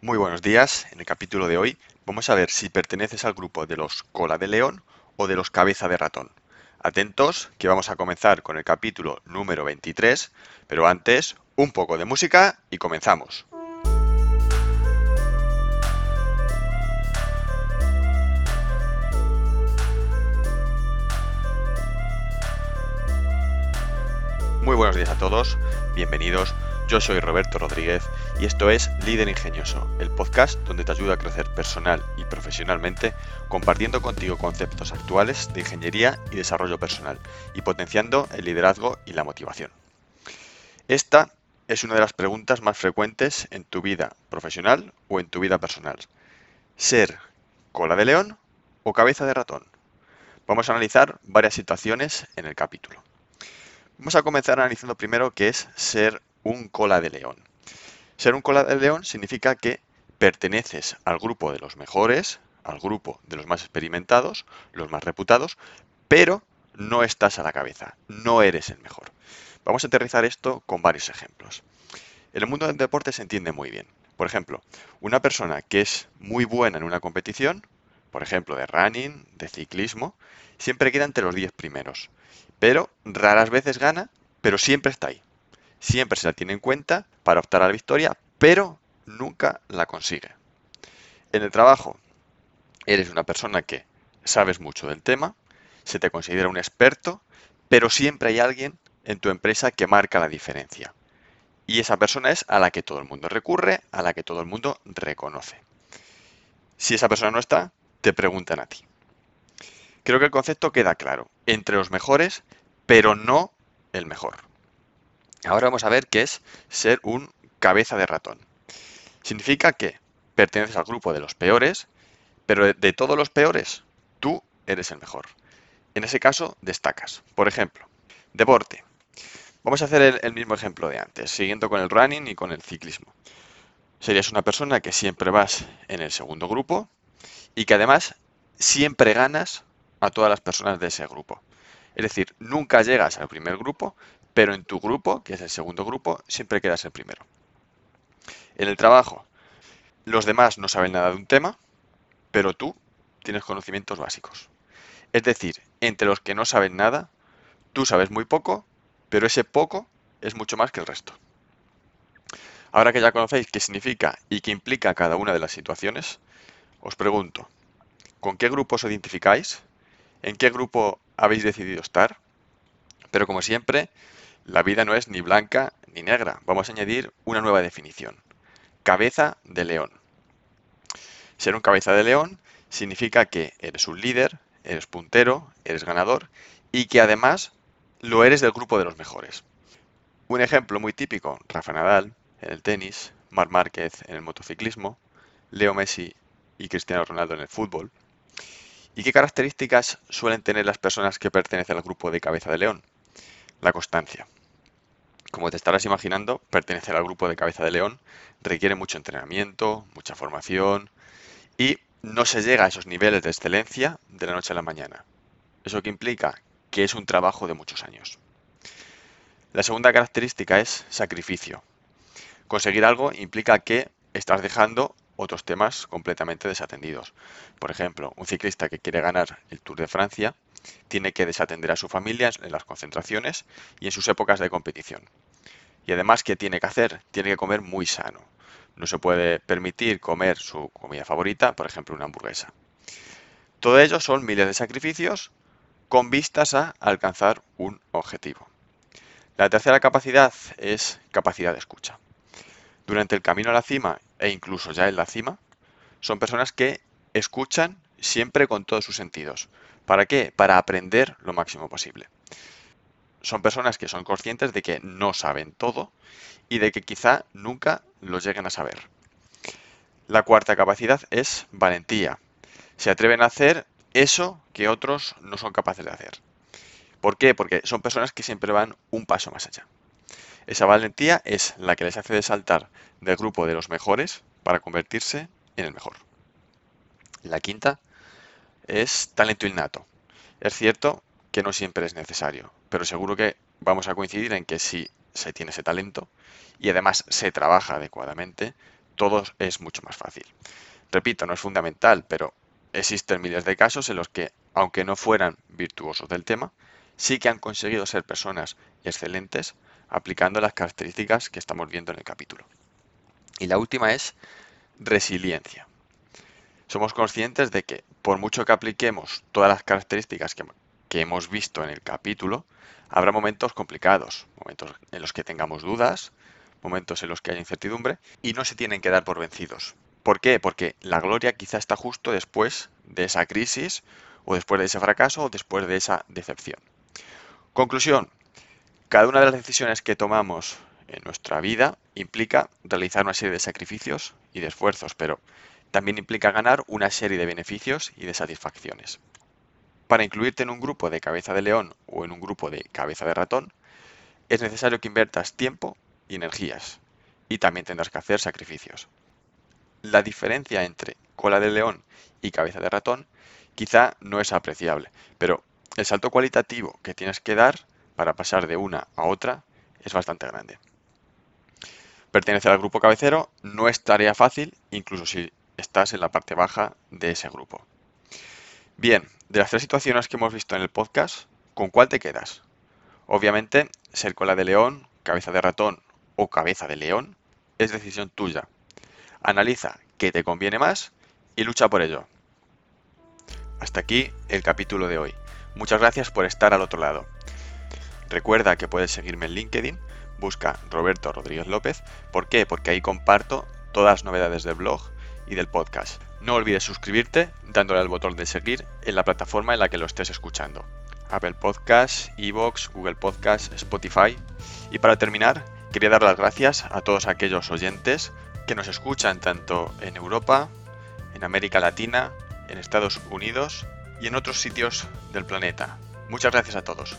Muy buenos días. En el capítulo de hoy vamos a ver si perteneces al grupo de los cola de león o de los cabeza de ratón. Atentos, que vamos a comenzar con el capítulo número 23, pero antes un poco de música y comenzamos. Muy buenos días a todos, bienvenidos yo soy Roberto Rodríguez y esto es Líder Ingenioso, el podcast donde te ayuda a crecer personal y profesionalmente compartiendo contigo conceptos actuales de ingeniería y desarrollo personal y potenciando el liderazgo y la motivación. Esta es una de las preguntas más frecuentes en tu vida profesional o en tu vida personal. ¿Ser cola de león o cabeza de ratón? Vamos a analizar varias situaciones en el capítulo. Vamos a comenzar analizando primero qué es ser un cola de león. Ser un cola de león significa que perteneces al grupo de los mejores, al grupo de los más experimentados, los más reputados, pero no estás a la cabeza, no eres el mejor. Vamos a aterrizar esto con varios ejemplos. En el mundo del deporte se entiende muy bien. Por ejemplo, una persona que es muy buena en una competición, por ejemplo, de running, de ciclismo, siempre queda entre los 10 primeros. Pero raras veces gana, pero siempre está ahí siempre se la tiene en cuenta para optar a la victoria, pero nunca la consigue. En el trabajo, eres una persona que sabes mucho del tema, se te considera un experto, pero siempre hay alguien en tu empresa que marca la diferencia. Y esa persona es a la que todo el mundo recurre, a la que todo el mundo reconoce. Si esa persona no está, te preguntan a ti. Creo que el concepto queda claro. Entre los mejores, pero no el mejor. Ahora vamos a ver qué es ser un cabeza de ratón. Significa que perteneces al grupo de los peores, pero de todos los peores, tú eres el mejor. En ese caso, destacas. Por ejemplo, deporte. Vamos a hacer el, mismo ejemplo de antes, siguiendo con el running y con el ciclismo. Serías una persona que siempre vas en el segundo grupo y que además siempre ganas a todas las personas de ese grupo. Es decir, nunca llegas al primer grupo, pero en tu grupo, que es el segundo grupo, siempre quedas el primero. En el trabajo, los demás no saben nada de un tema, pero tú tienes conocimientos básicos. Es decir, entre los que no saben nada, tú sabes muy poco, pero ese poco es mucho más que el resto. Ahora que ya conocéis qué significa y qué implica cada una de las situaciones, os pregunto, ¿con qué grupo os identificáis? ¿En qué grupo habéis decidido estar? Pero como siempre, la vida no es ni blanca ni negra. Vamos a añadir una nueva definición. Cabeza de león. Ser un cabeza de león significa que eres un líder, eres puntero, eres ganador y que además lo eres del grupo de los mejores. Un ejemplo muy típico, Rafa Nadal en el tenis, Marc Márquez en el motociclismo, Leo Messi y Cristiano Ronaldo en el fútbol. ¿Y qué características suelen tener las personas que pertenecen al grupo de cabeza de león? La constancia. Como te estarás imaginando, pertenecer al grupo de cabeza de león requiere mucho entrenamiento, mucha formación y no se llega a esos niveles de excelencia de la noche a la mañana. Eso que implica que es un trabajo de muchos años. La segunda característica es sacrificio. Conseguir algo implica que estás dejando otros temas completamente desatendidos. Por ejemplo, un ciclista que quiere ganar el Tour de Francia tiene que desatender a su familia en las concentraciones y en sus épocas de competición. Y además, ¿qué tiene que hacer? Tiene que comer muy sano. No se puede permitir comer su comida favorita, por ejemplo, una hamburguesa. Todo ello son miles de sacrificios con vistas a alcanzar un objetivo. La tercera capacidad es capacidad de escucha. Durante el camino a la cima e incluso ya en la cima, son personas que escuchan siempre con todos sus sentidos, ¿Para qué? Para aprender lo máximo posible. Son personas que son conscientes de que no saben todo y de que quizá nunca lo lleguen a saber. La cuarta capacidad es valentía. Se atreven a hacer eso que otros no son capaces de hacer. ¿Por qué? Porque son personas que siempre van un paso más allá. Esa valentía es la que les hace saltar del grupo de los mejores para convertirse en el mejor. La quinta es talento innato. Es cierto que no siempre es necesario, pero seguro que vamos a coincidir en que si se tiene ese talento y además se trabaja adecuadamente, todo es mucho más fácil. Repito, no es fundamental, pero existen miles de casos en los que, aunque no fueran virtuosos del tema, sí que han conseguido ser personas excelentes aplicando las características que estamos viendo en el capítulo. Y la última es resiliencia. Somos conscientes de que por mucho que apliquemos todas las características que, hemos visto en el capítulo, habrá momentos complicados, momentos en los que tengamos dudas, momentos en los que haya incertidumbre y no se tienen que dar por vencidos. ¿Por qué? Porque la gloria quizá está justo después de esa crisis o después de ese fracaso o después de esa decepción. Conclusión. Cada una de las decisiones que tomamos en nuestra vida implica realizar una serie de sacrificios y de esfuerzos, pero también implica ganar una serie de beneficios y de satisfacciones. Para incluirte en un grupo de cabeza de león o en un grupo de cabeza de ratón, es necesario que inviertas tiempo y energías, y también tendrás que hacer sacrificios. La diferencia entre cola de león y cabeza de ratón quizá no es apreciable, pero el salto cualitativo que tienes que dar para pasar de una a otra es bastante grande. Pertenecer al grupo cabecero no es tarea fácil, incluso si estás en la parte baja de ese grupo. Bien, de las tres situaciones que hemos visto en el podcast, ¿con cuál te quedas? Obviamente, ser cola de león, cabeza de ratón o cabeza de león es decisión tuya. Analiza qué te conviene más y lucha por ello. Hasta aquí el capítulo de hoy. Muchas gracias por estar al otro lado. Recuerda que puedes seguirme en LinkedIn, busca Roberto Rodríguez López. ¿Por qué? Porque ahí comparto todas las novedades del blog y del podcast. No olvides suscribirte dándole al botón de seguir en la plataforma en la que lo estés escuchando. Apple Podcasts, Evox, Google Podcasts, Spotify. Y para terminar, quería dar las gracias a todos aquellos oyentes que nos escuchan tanto en Europa, en América Latina, en Estados Unidos y en otros sitios del planeta. Muchas gracias a todos.